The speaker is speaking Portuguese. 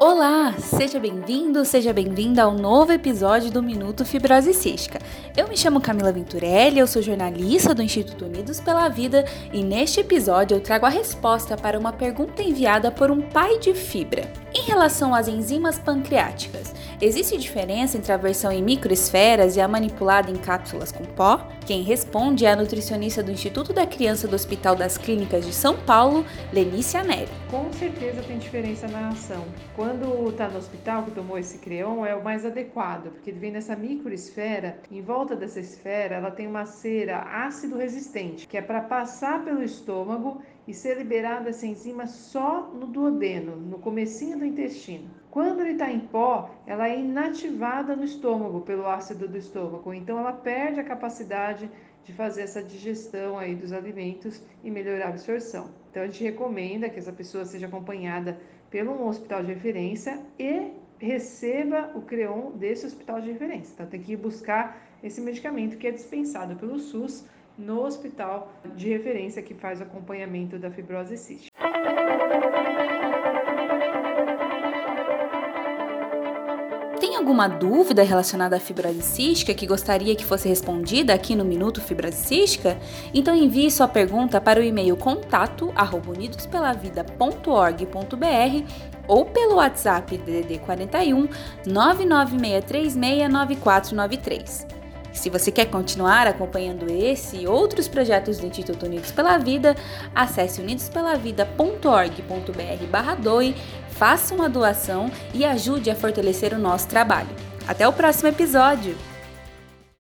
Olá, seja bem-vindo, seja bem-vinda ao novo episódio do Minuto Fibrose Cística. Eu me chamo Camila Venturelli, eu sou jornalista do Instituto Unidos pela Vida e neste episódio eu trago a resposta para uma pergunta enviada por um pai de fibra. Em relação às enzimas pancreáticas, existe diferença entre a versão em microesferas e a manipulada em cápsulas com pó? Quem responde é a nutricionista do Instituto da Criança do Hospital das Clínicas de São Paulo, Lenícia Neri. Com certeza tem diferença na ação. Quando está no hospital que tomou esse creon, é o mais adequado, porque ele vem nessa microesfera. Em volta dessa esfera, ela tem uma cera ácido resistente, que é para passar pelo estômago e ser liberada essa enzima só no duodeno, no comecinho do intestino. Quando ele está em pó, ela é inativada no estômago pelo ácido do estômago, então ela perde a capacidade de fazer essa digestão aí dos alimentos e melhorar a absorção. Então a gente recomenda que essa pessoa seja acompanhada pelo hospital de referência e receba o CREON desse hospital de referência. Então tem que ir buscar esse medicamento que é dispensado pelo SUS no hospital de referência que faz o acompanhamento da fibrose cística. Tem alguma dúvida relacionada à fibrose cística que gostaria que fosse respondida aqui no Minuto Fibrose Cística? Então envie sua pergunta para o e-mail contato@unidospelavida.org.br ou pelo WhatsApp DDD 41 996369493. Se você quer continuar acompanhando esse e outros projetos do Instituto Unidos pela Vida, acesse unidospelavida.org.br doe, faça uma doação e ajude a fortalecer o nosso trabalho. Até o próximo episódio!